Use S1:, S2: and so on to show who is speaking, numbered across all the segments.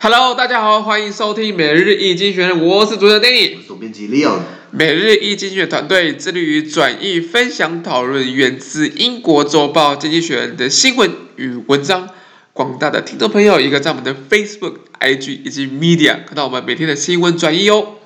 S1: Hello，大家好，欢迎收听每日一经济学人，我是主持人 Danny，
S2: 我是总编辑 Leon。
S1: 每日一经济学团队致力于转译、分享、讨论源自英国周报《经济学人》的新闻与文章。广大的听众朋友，也可以在我们的 Facebook、IG 以及 Media 看到我们每天的新闻转译哦。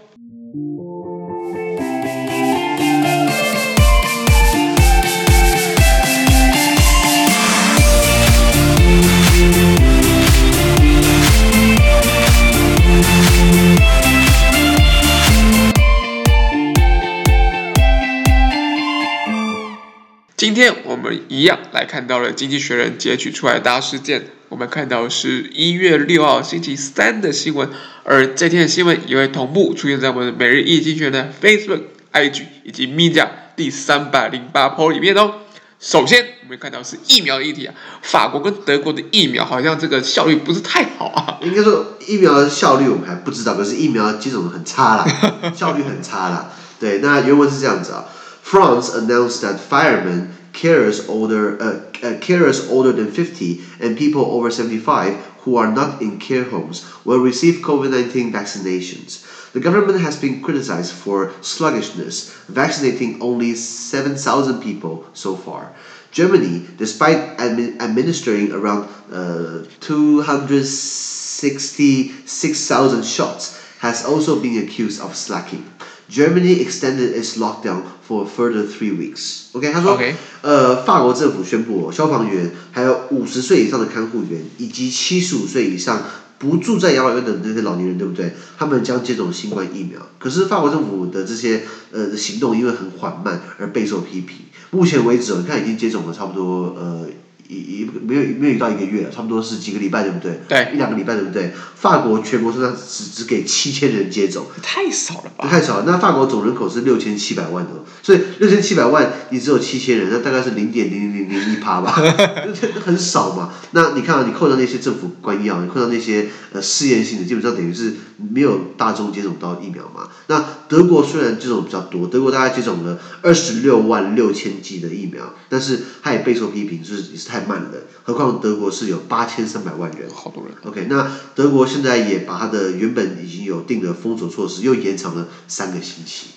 S1: 今天我们一样来看到了《经济学人》截取出来的大事件。我们看到是一月六号星期三的新闻，而这天的新闻也会同步出现在我们每日一经济学人的 Facebook、IG 以及 Media 第三百零八 p 里面哦。首先，我们看到是疫苗的议题啊，法国跟德国的疫苗好像这个效率不是太好啊。
S2: 应该说疫苗的效率我们还不知道，可是疫苗接种很差啦，效率很差啦。对，那原文是这样子啊。France announced that firemen, carers older, uh, uh, carers older than 50 and people over 75 who are not in care homes will receive COVID-19 vaccinations. The government has been criticized for sluggishness, vaccinating only 7,000 people so far. Germany, despite admi administering around uh, 266,000 shots, has also been accused of slacking. Germany extended its lockdown for a further three weeks. OK，他说，Okay. 呃，法国政府宣布，消防员、还有五十岁以上的看护员，以及七十五岁以上不住在养老院的那些老年人，对不对？他们将接种新冠疫苗。可是法国政府的这些呃行动因为很缓慢而备受批评。目前为止，你看已经接种了差不多呃。一一没有没有到一个月，差不多是几个礼拜，对不对？
S1: 对，
S2: 一两个礼拜，对不对？法国全国身上只只给七千人接种，
S1: 太少了吧？
S2: 太少了。那法国总人口是六千七百万的，所以六千七百万你只有七千人，那大概是零点零零零零一趴吧，很少嘛。那你看啊，你扣掉那些政府官药，你扣掉那些呃试验性的，基本上等于是没有大众接种到疫苗嘛。那德国虽然接种比较多，德国大概接种了二十六万六千剂的疫苗，但是它也备受批评，就是也是太慢了。何况德国是有八千三百万人，
S1: 好多人。
S2: OK，那德国现在也把它的原本已经有定的封锁措施又延长了三个星期。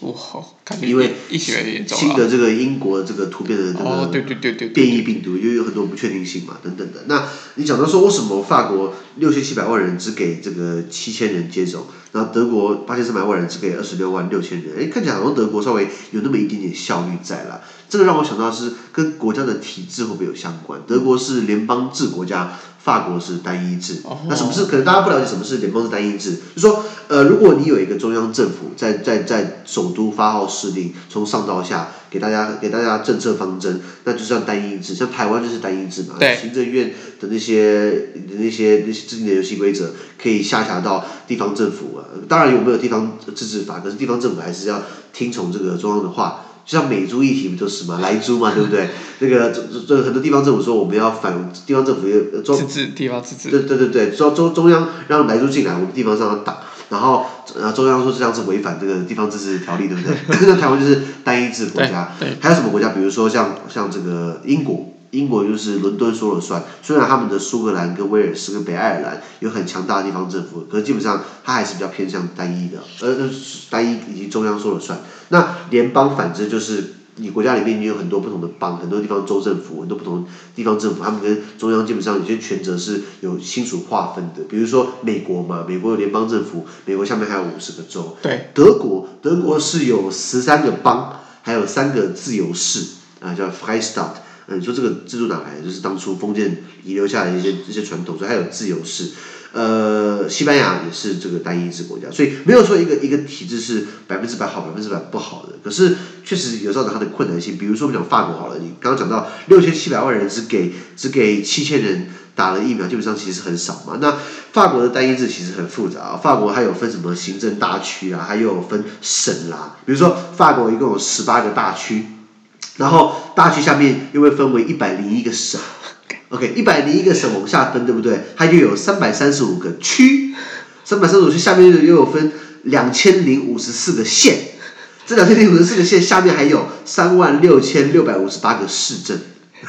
S2: 因为新的这个英国这个突变的这个变异病毒，又有很多不确定性嘛，等等的。那你讲到说为什么法国六千七百万人只给这个七千人接种？然后德国八千三百万人只给二十六万六千人，哎，看起来好像德国稍微有那么一点点效率在了。这个让我想到是跟国家的体制会不会有相关？德国是联邦制国家，法国是单一制。那什么是？可能大家不了解什么是联邦制单一制，就是说，呃，如果你有一个中央政府在在在首都发号施令，从上到下给大家给大家政策方针，那就算单一制。像台湾就是单一制嘛，行政院的那些的那些那些制定的游戏规则可以下辖到地方政府啊。当然有没有地方自治法，可是地方政府还是要听从这个中央的话。就像美猪议题不就是嘛，莱猪嘛，对不对？那个这这很多地方政府说我们要反地方政府要中
S1: 自治地方自治。
S2: 对对对对，中中中央让莱猪进来，我们地方上要打，然后呃中央说这样是违反这个地方自治条例，对不对？那台湾就是单一制国家，还有什么国家？比如说像像这个英国。英国就是伦敦说了算，虽然他们的苏格兰跟威尔士跟北爱尔兰有很强大的地方政府，可是基本上它还是比较偏向单一的，呃，单一以及中央说了算。那联邦反之就是你国家里面已经有很多不同的邦，很多地方州政府，很多不同地方政府，他们跟中央基本上有些权责是有清楚划分的。比如说美国嘛，美国有联邦政府，美国下面还有五十个州。
S1: 对。
S2: 德国，德国是有十三个邦，还有三个自由市，啊，叫 Freistaat。嗯，你说这个制度哪来？就是当初封建遗留下来的一些一些传统，所以还有自由式。呃，西班牙也是这个单一制国家，所以没有说一个一个体制是百分之百好，百分之百不好的。可是确实有造成它的困难性。比如说我们讲法国好了，你刚刚讲到六千七百万人只给只给七千人打了疫苗，基本上其实很少嘛。那法国的单一制其实很复杂啊，法国还有分什么行政大区啊，还有分省啦、比如说法国一共有十八个大区。然后大区下面又会分为一百零一个省，OK，一百零一个省往下分，对不对？它就有三百三十五个区，三百三十五区下面又又有分两千零五十四个县，这两千零五十四个县下面还有三万六千六百五十八个市镇，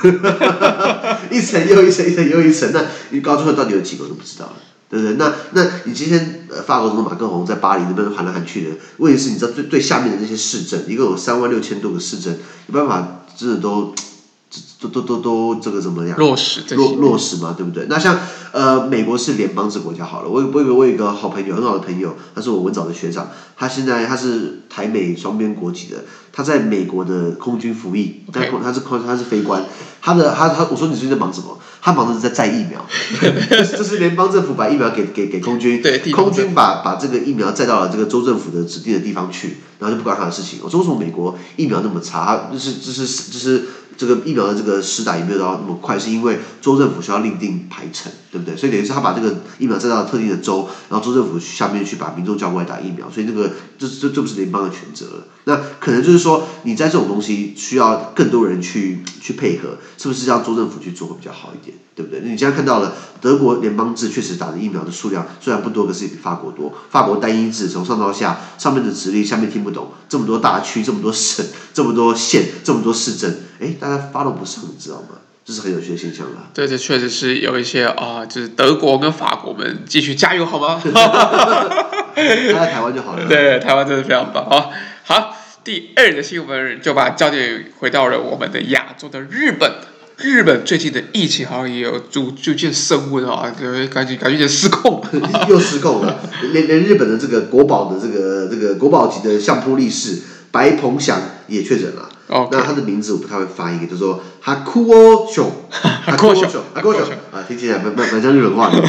S2: 一层又一层，一层又一层，那你高中到底有几个我都不知道了。对不对？那那你今天呃，法国总统马克龙在巴黎那边喊来喊去的，问题是你知道最最下面的那些市镇，一共有三万六千多个市镇，没办法真的都。都都都都这个怎么样？
S1: 落实
S2: 落落实嘛，对不对？那像呃，美国是联邦制国家好了。我我有我有一个好朋友，很好的朋友，他是我文藻的学长，他现在他是台美双边国籍的，他在美国的空军服役，他 Okay. 他是空他是飞官，他的他他我说你最近在忙什么？他忙的是在载疫苗，这是联邦政府把疫苗给给给空军，
S1: 对
S2: 空军把把这个疫苗载到了这个州政府的指定的地方去，然后就不管他的事情。我说为什么美国疫苗那么差？就是就是就是。就是这个疫苗的这个施打也没有到那么快，是因为州政府需要另定排程，对不对？所以等于是他把这个疫苗载到特定的州，然后州政府下面去把民众叫过来打疫苗，所以这个这这这不是联邦的权责了。那可能就是说，你在这种东西需要更多人去去配合，是不是让州政府去做会比较好一点，对不对？你现在看到了德国联邦制确实打的疫苗的数量虽然不多，可是也比法国多。法国单一制从上到下，上面的指令下面听不懂，这么多大区，这么多省，这么多县，这么多市镇，哎，大家 follow 不上，你知道吗？这是很有趣的现象啦。
S1: 对，这确实是有一些啊、呃，就是德国跟法国们继续加油好吗？
S2: 在台湾就好了。
S1: 对，台湾真的非常棒啊！好，第二个新闻就把焦点回到了我们的亚洲的日本。日本最近的疫情好像也有逐逐渐升温啊，就感觉感觉有点失控，
S2: 又失控了。连连日本的这个国宝的这个这个国宝级的相扑力士白鹏翔也确诊了。
S1: Okay.
S2: 那他的名字我不太会发音，就是说哈库欧熊，哈库欧熊，哈库欧熊啊，听起来蛮蛮蛮像日本话的。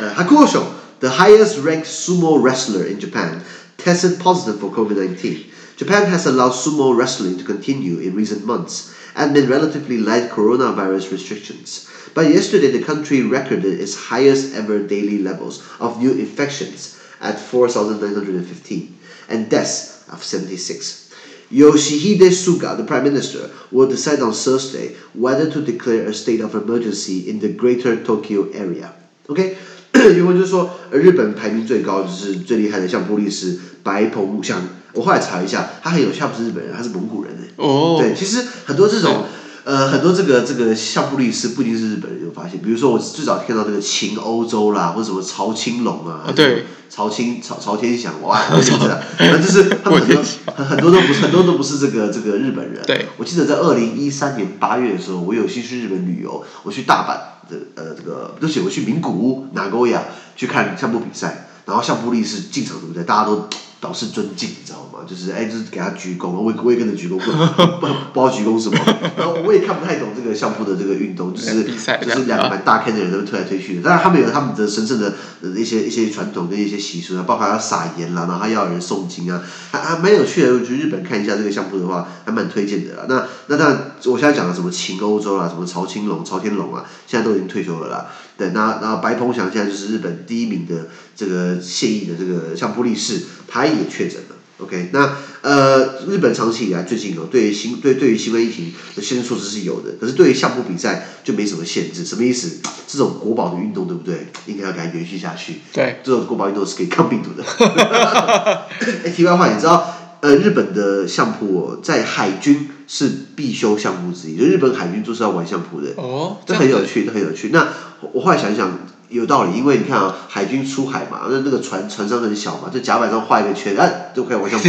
S2: 呃，哈库欧熊，the highest ranked sumo wrestler in Japan tested positive for COVID-19. Japan has allowed sumo wrestling to continue in recent months amid relatively light coronavirus restrictions. But yesterday, the country recorded its highest ever daily levels of new infections at 4,915 and deaths of 76. Yoshihide Suga, the prime minister, will decide on Thursday whether to declare a state of emergency in the Greater Tokyo area. OK，原文就是说，日本排名最高就是最厉害的相扑力斯白鹏翔。我后来查一下，他很有效不是日本人，他是蒙古人诶。
S1: 哦。
S2: 对，其实很多这种。呃，很多这个这个相扑律师不一定是日本人，有发现，比如说我最早看到这个秦欧洲啦，或者什么曹青龙啊，
S1: 对，
S2: 曹青曹曹 天祥，哇，我记得，反正就是他们很多很很多都不是很多都不是这个这个日本人。
S1: 对，
S2: 我记得在二零一三年八月的时候，我有幸去日本旅游，我去大阪的呃这个，对不起，我去名古屋 Nagoya 去看相扑比赛，然后相扑力士进场，对不对？大家都。表示尊敬，你知道吗？就是哎，就是给他鞠躬，我也我也跟着鞠躬，不 不不知道鞠躬什么。然后我也看不太懂这个相扑的这个运动，就是就是两个蛮大片的人在那推来推去的。当然他们有他们的神圣的一些一些传统跟一些习俗啊，包括要撒盐啦，然后还要有人诵经啊，还还蛮有趣的。我觉得日本看一下这个相扑的话，还蛮推荐的啦。那那当然，我现在讲的什么秦欧洲啦，什么曹青龙、曹天龙啊，现在都已经退休了啦。对，那然后白鹏翔现在就是日本第一名的这个现役的这个相扑力士，他也确诊了。OK，那呃，日本长期以来最近哦，对于新对对于新冠疫情的限制措施是有的，可是对于相扑比赛就没什么限制。什么意思？这种国宝的运动，对不对？应该要给它延续下去。
S1: 对，
S2: 这种国宝运动是可以抗病毒的。哎，题外话，你知道呃，日本的相扑哦，在海军是必修项目之一，就日本海军就是要玩相扑的。
S1: 哦，
S2: 这很有趣，这很有趣。那我后来想一想。有道理，因为你看啊，海军出海嘛，那那个船船上很小嘛，就甲板上画一个圈，哎，就可以往上。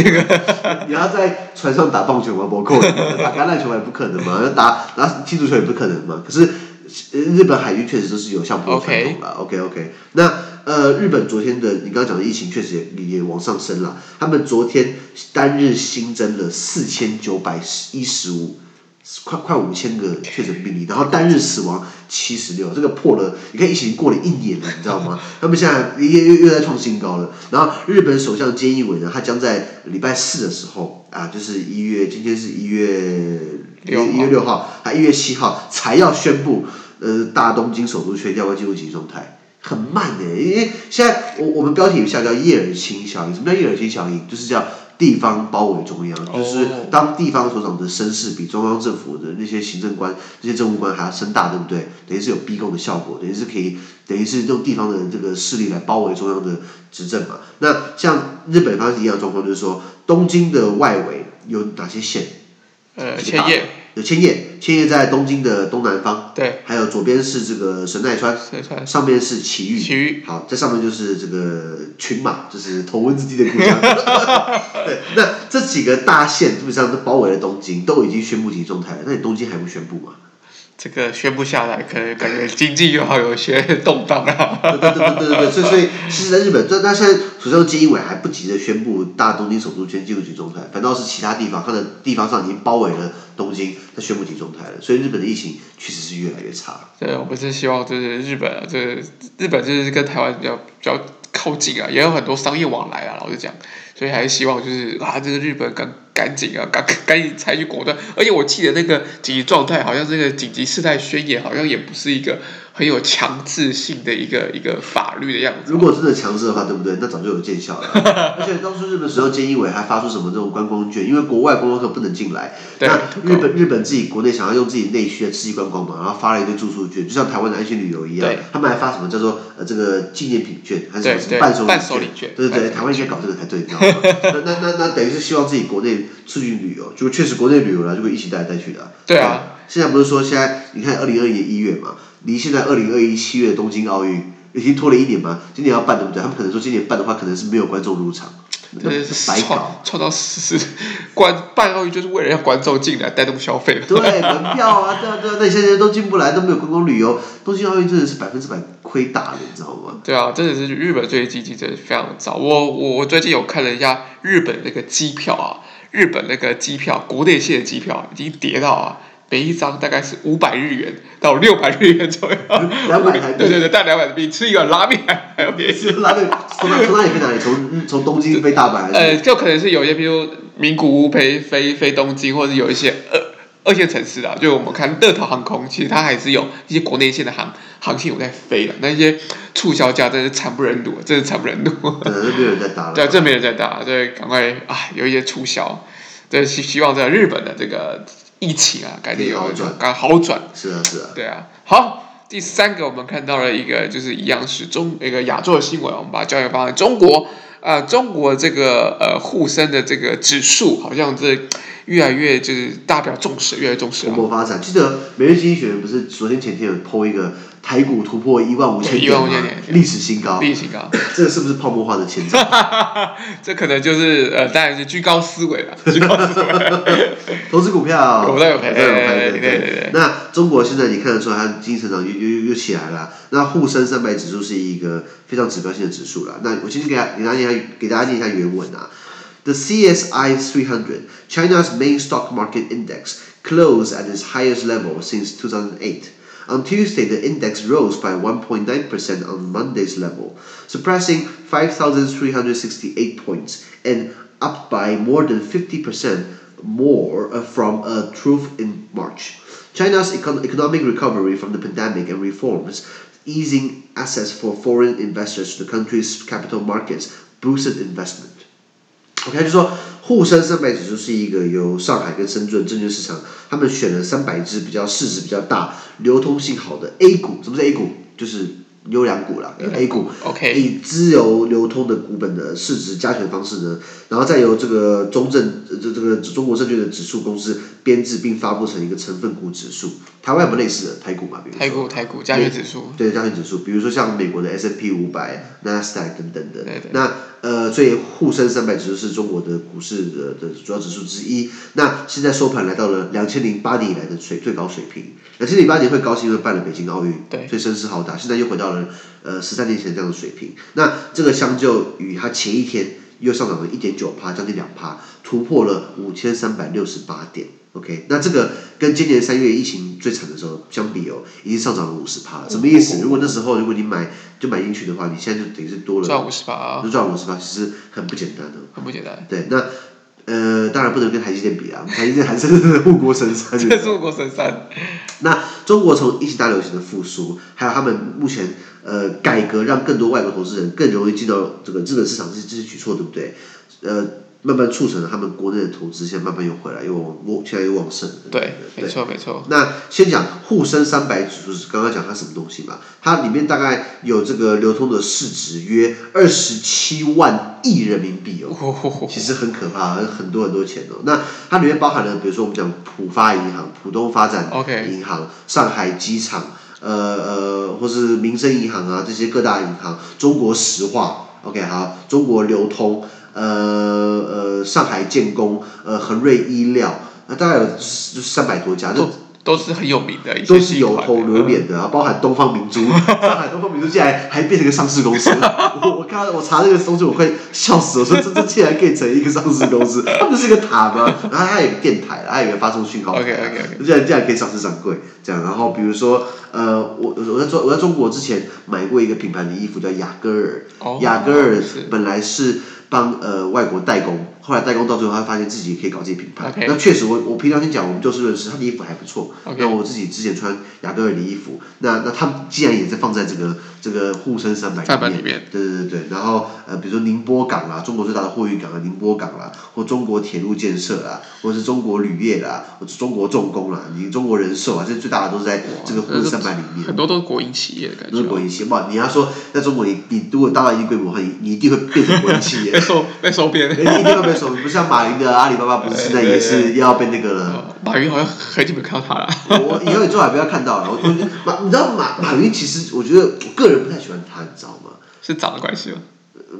S2: 你要在船上打棒球吗？不可能，打橄榄球也不可能嘛，打打踢足球也不可能嘛。可是日本海军确实都是有相扑的传统了。OK OK，那呃，日本昨天的你刚刚讲的疫情确实也也往上升了，他们昨天单日新增了四千九百一十五。快快五千个确诊病例，然后单日死亡七十六，这个破了。你看疫情过了一年了，你知道吗？他们现在又又又在创新高了。然后日本首相菅义伟呢，他将在礼拜四的时候啊，就是一月，今天是一月一月六号，他一月七号才要宣布，呃，大东京首都圈要不要进入紧急状态？很慢的，因为现在我我们标题有下叫叶尔钦效应，什么叫叶尔钦效应？就是叫。地方包围中央，就是当地方首长的声势比中央政府的那些行政官、这些政务官还要声大，对不对？等于是有逼供的效果，等于是可以，等于是用地方的这个势力来包围中央的执政嘛。那像日本方是一样的状况，就是说东京的外围有哪些县？
S1: 呃，千叶。
S2: 有千叶，千叶在东京的东南方。
S1: 对。
S2: 还有左边是这个神奈川，
S1: 神奈川
S2: 上面是埼玉。
S1: 埼玉。
S2: 好，在上面就是这个群马，就是头文字 D 的故乡。对，那这几个大县基本上都包围了东京，都已经宣布紧急状态了。那你东京还不宣布吗？
S1: 这个宣布下来，可能感觉经济又好有些动荡啊。
S2: 对对对对对对，所以所以，其实在日本，但但现在首相菅义伟还不急着宣布大东京首都圈进入紧急状态，反倒是其他地方，它的地方上已经包围了东京，它宣布紧急状态了。所以日本的疫情确实是越来越差。
S1: 对，我们是希望就是日本啊，这日本就是跟台湾比较比较靠近啊，也有很多商业往来啊，老实讲，所以还是希望就是啊，这个日本跟。赶紧啊，赶赶紧采取果断！而且我记得那个紧急状态，好像这个紧急事态宣言，好像也不是一个很有强制性的一个一个法律的样子。
S2: 如果真的强制的话，对不对？那早就有见效了。而且当初日本时候，菅义伟还发出什么这种观光券，因为国外观光客不能进来。
S1: 对。
S2: 那日本日本自己国内想要用自己内需来刺激观光嘛，然后发了一堆住宿券，就像台湾的安心旅游一样。对。他们还发什么叫做呃这个纪念品券，还是什么伴手礼券？伴手礼券。对对对，台湾应该搞这个才对，你知道吗？那 那那等于是希望自己国内促进旅游。就确实国内旅游了，就会一起带来带去的。
S1: 对啊，
S2: 现在不是说现在你看二零二一年一月嘛，离现在二零二一七月东京奥运已经拖了一年嘛，今年要办对不对？他们可能说今年办的话，可能是没有观众入场，
S1: 对，是白搞，创造是观办奥运就是为了让观众进来带动消费。
S2: 对，门票啊，对啊对啊，那你现在都进不来，都没有观光旅游，东京奥运真的是百分之百亏大了，你知道吗？
S1: 对啊，真的是日本最近经济真的非常糟。我我我最近有看了一下日本那个机票啊。日本那个机票，国内线的机票已经跌到啊，每一张大概是五百日元到六百日元左右。
S2: 两百台币。
S1: 对对对，带两百币吃一碗拉面还还要便宜。
S2: 拉面从哪从哪里飞哪里？从从东京飞大阪？
S1: 呃，就可能是有一些，比如名古屋飞飞飞东京，或者有一些呃。二线城市啊，就我们看乐桃航空，其实它还是有一些国内线的航航线有在飞的。那些促销价真是惨不忍睹，真是惨不忍睹。
S2: 对，没有人在打了。
S1: 对，真没人在打，对，赶快啊，有一些促销，对，希希望在日本的这个疫情啊，赶紧有好转，赶好转。
S2: 是啊，是啊。
S1: 对啊，好，第三个我们看到了一个，就是一样是中一个亚洲的新闻，我们把焦点放在中国。啊，中国这个呃沪深的这个指数，好像这越来越就是大表重视，越来越重视。
S2: 蓬勃发展，记得《每日经济学人》不是昨天前天有 po 一个。台股突破一万五千点，历史新高，
S1: 历史新高，
S2: 这个是不是泡沫化的前兆？
S1: 这可能就是呃，当然是居高思维了，居高思维。
S2: 投资股票，
S1: 有在有赔，
S2: 有赔，对对对。那中国现在你看得出来，它经济成长又又又起来了。那沪深三百指数是一个非常指标性的指数了。那我先给大给大家给大家念一下原文啊。The CSI 300, China's main stock market index, closed at its highest level since 2008. On Tuesday, the index rose by 1.9% on Monday's level, surpassing 5,368 points and up by more than 50% more uh, from a trough in March. China's econ economic recovery from the pandemic and reforms, easing access for foreign investors to the country's capital markets, boosted investment. OK，就说沪深三百指数是一个由上海跟深圳证券市场，他们选了三百只比较市值比较大、流通性好的 A 股。什么是 A 股？就是优良股啦。A 股。OK。以自由流通的股本的市值加权方式呢，然后再由这个中证这这个中国证券的指数公司编制并发布成一个成分股指数。台湾有没有类似的台股嘛？比如说。
S1: 台股台股加权指数。
S2: 对加权指数，比如说像美国的 S&P 五百、纳斯达克等等的。对对。那呃，所以沪深三百指数是中国的股市的的主要指数之一。那现在收盘来到了两千零八年以来的水最高水平。两千零八年会高兴，因为办了北京奥运，对，所以声势浩大。现在又回到了呃十三年前这样的水平。那这个相较于它前一天又上涨了一点九趴，将近两趴，突破了五千三百六十八点。OK，那这个跟今年三月疫情最惨的时候相比哦，已经上涨了五十趴了。什么意思？如果那时候如果你买就买进去的话，你现在就等于是多了
S1: 赚五十趴啊，
S2: 就赚五十趴，其实很不简单的。
S1: 很不简单。
S2: 对，那呃，当然不能跟台积电比啊，台积电还是护国神山。
S1: 这 是护国神山。
S2: 那中国从疫情大流行的复苏，还有他们目前呃改革，让更多外国投资人更容易进到这个资本市场，这这些举措对不对？呃。慢慢促成了他们国内的投资，现在慢慢又回来，又旺，现在又旺盛。
S1: 对，对没错没错。
S2: 那先讲沪深三百指数，是刚刚讲它什么东西嘛？它里面大概有这个流通的市值约二十七万亿人民币哦，其实很可怕，很多很多钱哦。那它里面包含了，比如说我们讲浦发银行、浦东发展银行.上海机场，呃呃，或是民生银行啊这些各大银行，中国石化，OK 好，中国流通。呃呃，上海建工，呃，恒瑞医疗，那大概有三百多家，
S1: 都都是很有名的，
S2: 都是有头有脸的，然后包含东方明珠，上海东方明珠竟然还变成一个上市公司，我我看我查这个东西我快笑死了，我说这这竟然可以成一个上市公司，它不是一个塔吗？然后它有个电台，它有个发送讯号，OK OK OK，竟然竟然可以上市上柜，这样，然后比如说呃，我我在中我在中国之前买过一个品牌的衣服叫雅戈尔，雅戈尔本来是。帮呃外国代工，后来代工到最后，他发现自己也可以搞自己品牌。那确实我，我我平常先讲，我们就事论事，他的衣服还不错。那我自己之前穿雅戈尔的衣服，那那他既然也在放在这个这个沪深三百里面，对对对对。然后呃，比如说宁波港啦，中国最大的货运港啊，宁波港啦，或中国铁路建设啦，或是中国铝业啦，或者中国重工啦，你中国人寿啊，这最大的都是在这个沪深三百里面。
S1: 很多都是国营企业的感觉。
S2: 都是国营企业，哇！你要说在中国你，你你如果大到一定规模的话，你你一定会变成国营企业。
S1: 收被收编，
S2: 一定会被收。不像马云的阿里巴巴，不是现在也是要被那个了。
S1: 马云好像很久没看到他了。
S2: 我以后你最好不要看到了。我马，你知道马马云其实，我觉得我个人不太喜欢他，你知道吗？
S1: 是长的关系吗？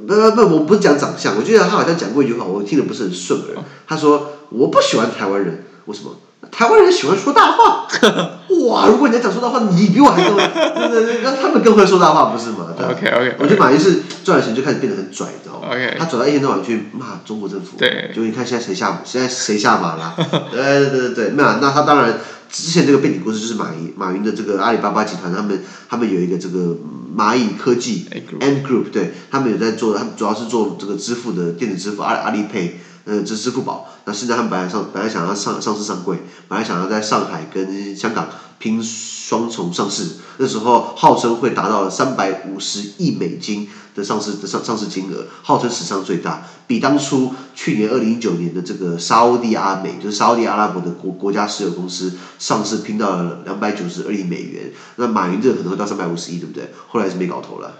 S2: 不不不，我不是讲长相，我觉得他好像讲过一句话，我听得不是很顺耳。他说：“我不喜欢台湾人，为什么？”台湾人喜欢说大话，哇！如果你在讲说大话，你比我还更 那他们更会说大话，不是吗？对
S1: OK OK。
S2: 我觉得马云是赚了钱就开始变得很拽，你知道吗
S1: ？OK。
S2: 他走到一天到晚去骂中国政府，
S1: 对。
S2: 就你看现在谁下，现在谁下马了？对对对对，没有。那他当然之前这个背景故事就是马云，马云的这个阿里巴巴集团，他们他们有一个这个蚂蚁科技 Ant Group，对，他们有在做，他们主要是做这个支付的电子支付，阿阿里 Pay。呃，这支付宝，那现在他们本来上本来想要上上市上柜，本来想要在上海跟香港拼双重上市，那时候号称会达到了三百五十亿美金的上市的上上市金额，号称史上最大，比当初去年二零一九年的这个沙乌地阿美，就是沙乌地阿拉伯的国国家石油公司上市拼到了两百九十二亿美元，那马云这个可能会到三百五十亿，对不对？后来是没搞头了。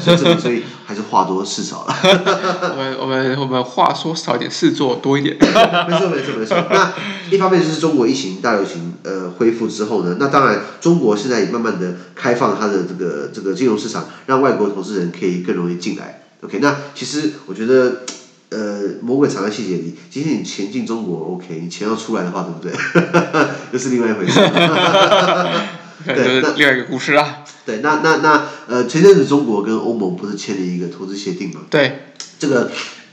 S2: 所以所以还是话多事少了。
S1: 我们我们我们话说少一点，事做多一点。
S2: 没错没错没错。那一方面就是中国疫情大流行呃恢复之后呢，那当然中国现在也慢慢的开放它的这个这个金融市场，让外国投资人可以更容易进来。OK，那其实我觉得呃魔鬼藏在细节里。今天你钱进中国 OK，你钱要出来的话，对不对？又是另外一回事。
S1: 对，那另外一个故事啊。
S2: 对，那那那呃，前阵子中国跟欧盟不是签了一个投资协定吗？
S1: 对，
S2: 这个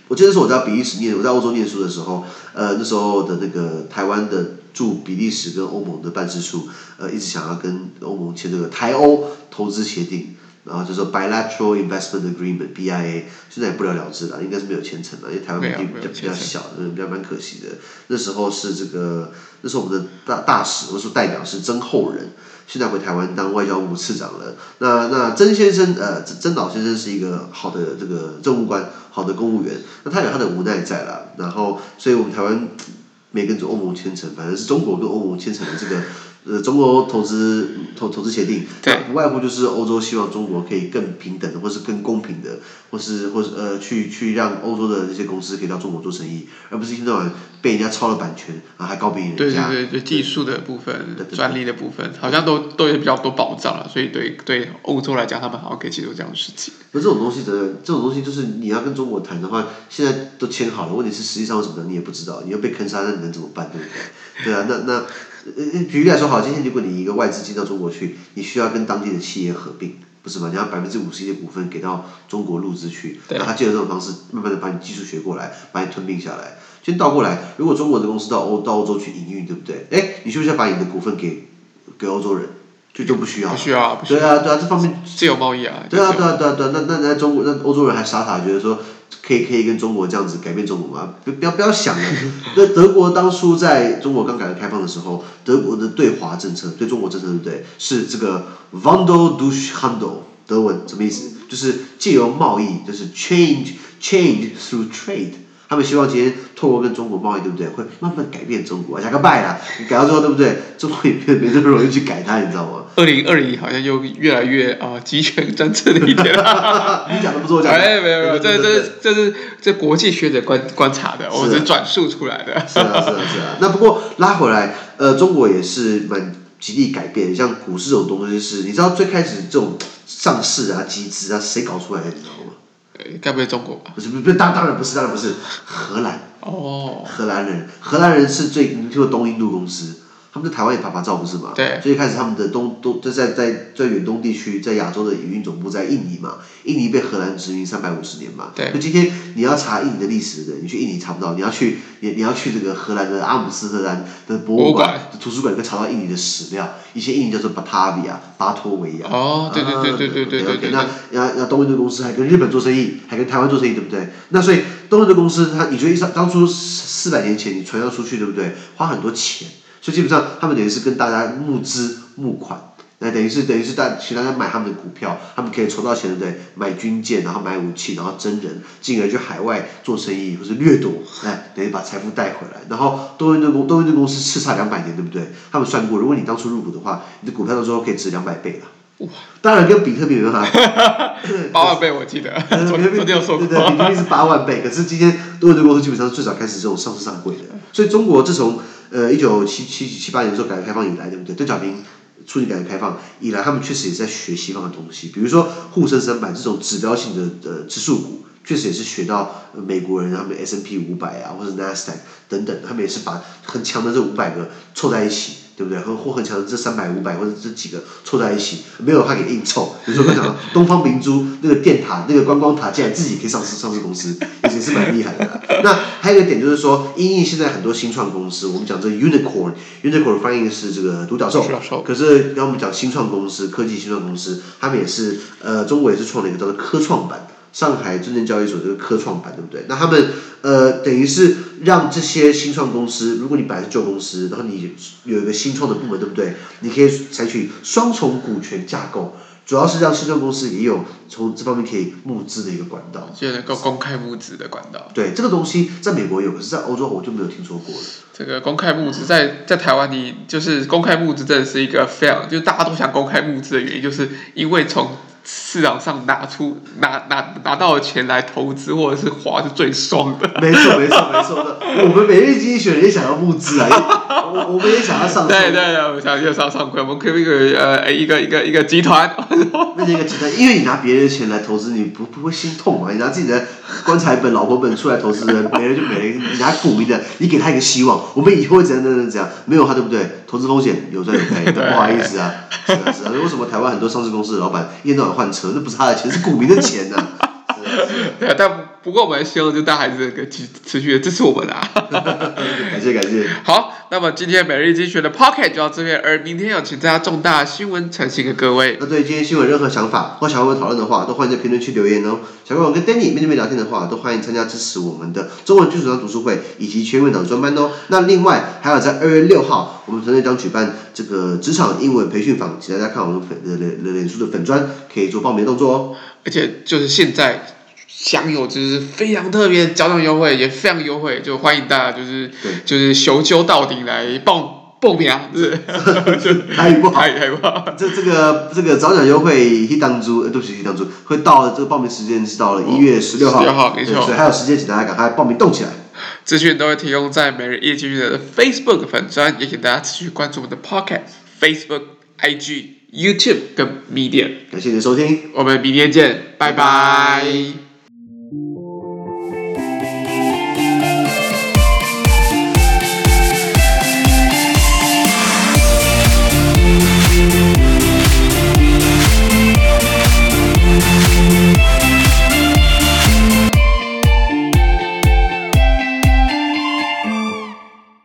S2: 我记得是我在比利时念，我在欧洲念书的时候，呃，那时候的那个台湾的驻比利时跟欧盟的办事处，呃，一直想要跟欧盟签这个台欧投资协定，然后就说 Bilateral Investment Agreement（BIA），现在也不了了之了，应该是没有签成了，因为台湾毕竟比较比较小，比较蛮可惜的。那时候是这个，那时候我们的大大使，或者说代表是曾厚仁。现在回台湾当外交部次长了。那那曾先生，呃，曾老先生是一个好的这个政务官，好的公务员。那他有他的无奈在了。然后，所以我们台湾没跟着欧盟签成，反正是中国跟欧盟签成的这个。呃，中欧投资投投资协定，对，不外乎就是欧洲希望中国可以更平等的，或是更公平的，或是或是呃，去去让欧洲的这些公司可以到中国做生意，而不是一天到晚被人家抄了版权，然后还告别人家。
S1: 对对对，技术的部分、专利的部分，好像都都有比较多保障了，所以对对欧洲来讲，他们好像可以接受这样的事情。
S2: 那这种东西的，这种东西就是你要跟中国谈的话，现在都签好了，问题是实际上是什么你也不知道，你要被坑杀，那你能怎么办？对不对？对啊，那那。呃，举例来说，好，今天如果你一个外资进到中国去，你需要跟当地的企业合并，不是吗？你要百分之五十一的股份给到中国入资去，那他借着这种方式，慢慢的把你技术学过来，把你吞并下来。先倒过来，如果中国的公司到欧到欧洲去营运，对不对？哎，你需不需要把你的股份给给欧洲人？就就不需要。
S1: 不需要，不需要。
S2: 对啊，对啊，这方面
S1: 自由贸易啊。
S2: 对啊，对啊，对啊，对啊，那那那中国那欧洲人还傻傻觉得说。可以可以跟中国这样子改变中国吗？不不要不要想了。那德国当初在中国刚改革开放的时候，德国的对华政策、对中国政策对不对？是这个 Wandel durch Handel，德文什么意思？就是借由贸易，就是 change change through trade。他们希望今天透过跟中国贸易，对不对？会慢慢改变中国，加个拜啦，你改到最后，对不对？中国也没没这么容易去改它，你知道吗？
S1: 二零二零好像又越来越啊集权政策的一天了。
S2: 你讲的不是我讲的。
S1: 哎，没有没有，这这这是这国际学者观观察的，我是转述出来的。
S2: 是啊是啊是啊。那不过拉回来，呃，中国也是蛮极力改变，像股市这种东西是，你知道最开始这种上市啊集资啊，谁搞出来的？你知道吗？
S1: 该不会中国吧？
S2: 不是不是，当当然不是，当然不是，荷兰。
S1: 哦。
S2: 荷兰人，荷兰人是最，你听过东印度公司？他们台湾也发牌照，不是吗？
S1: 对。
S2: 所以开始他们的东东就在在在远东地区，在亚洲的营运总部在印尼嘛？印尼被荷兰殖民三百五十年嘛？
S1: 对。
S2: 那今天你要查印尼的历史的，你去印尼查不到，你要去你你要去这个荷兰的阿姆斯特丹的博物馆、图书馆，以查到印尼的史料。一些印尼叫做巴塔维亚、巴托维亚。
S1: 哦，对对对对对对对。
S2: 那那那东印度公司还跟日本做生意，还跟台湾做生意，对不对？那所以东印度公司，它你觉得当初四百年前你传销出去，对不对？花很多钱。所以基本上，他们等于是跟大家募资募款，那等于是等于是大请大家买他们的股票，他们可以筹到钱，对不对？买军舰，然后买武器，然后征人，进而去海外做生意或是掠夺，哎，等于把财富带回来。然后东印度公东印度公司叱咤两百年，对不对？他们算过，如果你当初入股的话，你的股票到时候可以值两百倍了。哇！当然跟比特币没办法，
S1: 八万倍我记得。昨天昨天有说过。
S2: 对对，比特币是八万倍，可是今天多伦多公司基本上是最早开始这种上市上柜的，所以中国自从呃，一九七七七八年的时候改革开放以来，对不对？邓小平促进改革开放以来，他们确实也是在学西方的东西，比如说沪深三百这种指标性的呃指数股，确实也是学到美国人他们 S N P 五百啊，或者 Nasdaq 等等，他们也是把很强的这五百个凑在一起。对不对？和或很强的这三百五百或者这几个凑在一起，没有他给硬凑。比如说刚讲到东方明珠那个电塔，那个观光塔，竟然自己可以上市上市公司，已经是蛮厉害的了。那还有一个点就是说，因为现在很多新创公司，我们讲这 unicorn，unicorn 翻译是这个独角兽，可是要我们讲新创公司，科技新创公司，他们也是呃，中国也是创了一个叫做科创板。上海证券交易所这个科创板，对不对？那他们呃，等于是让这些新创公司，如果你本来是旧公司，然后你有一个新创的部门，对不对？你可以采取双重股权架构，主要是让新创公司也有从这方面可以募资的一个管道，
S1: 就能够公开募资的管道。
S2: 对，这个东西在美国有，可是在欧洲我就没有听说过了。
S1: 这个公开募资在在台湾，你就是公开募资，真的是一个非常，就是大家都想公开募资的原因，就是因为从市场上拿出拿拿拿到的钱来投资或者是花是最爽的。
S2: 没错没错没错的，我们每日经济学人也想要募资啊，我我们也想要上。
S1: 对对对，我们想要上上柜，我们可以一个呃一个一个一个集团。
S2: 那一个集团，因为你拿别人的钱来投资，你不不会心痛嘛？你拿自己的棺材本、老婆本出来投资，没人就没了。你拿股民的，你给他一个希望，我们以后会怎样怎样怎样？没有他，对不对？投资风险有赚有赔，不好意思啊，是啊是啊。为什么台湾很多上市公司的老板一天到晚换车？那不是他的钱，是股民的钱呐、啊。
S1: 对啊，但不过我们希望就大家还是可以持持续的支持我们啊。
S2: 感谢感谢。
S1: 好，那么今天每日经济学的 Podcast 就到这边，而明天有请大家重大新闻呈现给各位。
S2: 那对今天新闻任何想法或想和我们讨论的话，都欢迎在评论区留言哦。想跟我跟 Danny 面对面聊天的话，都欢迎参加支持我们的中文基础上读书会以及全文档专班哦。那另外还有在二月六号，我们团队将举办这个职场英文培训坊，请大家看我们粉的脸脸书的粉砖，可以做报名的动作哦。
S1: 而且就是现在。享有就是非常特别的交通优惠，也非常优惠，就欢迎大家就是就是修修到底来报报名啊，是
S2: 还不好，
S1: 还还不好。
S2: 这这个这个早鸟优惠一当初，对不起一当初会到了这个报名时间是到了一月十六号，十六号没错，所以还有时间，请大家赶快报名动起来。
S1: 资讯都会提供在每日一经济学人的 Facebook 粉专，也请大家持续关注我们的 Podcast、Facebook、IG、YouTube 跟 Medium。
S2: 感谢你的收听，
S1: 我们明天见，拜拜。拜拜。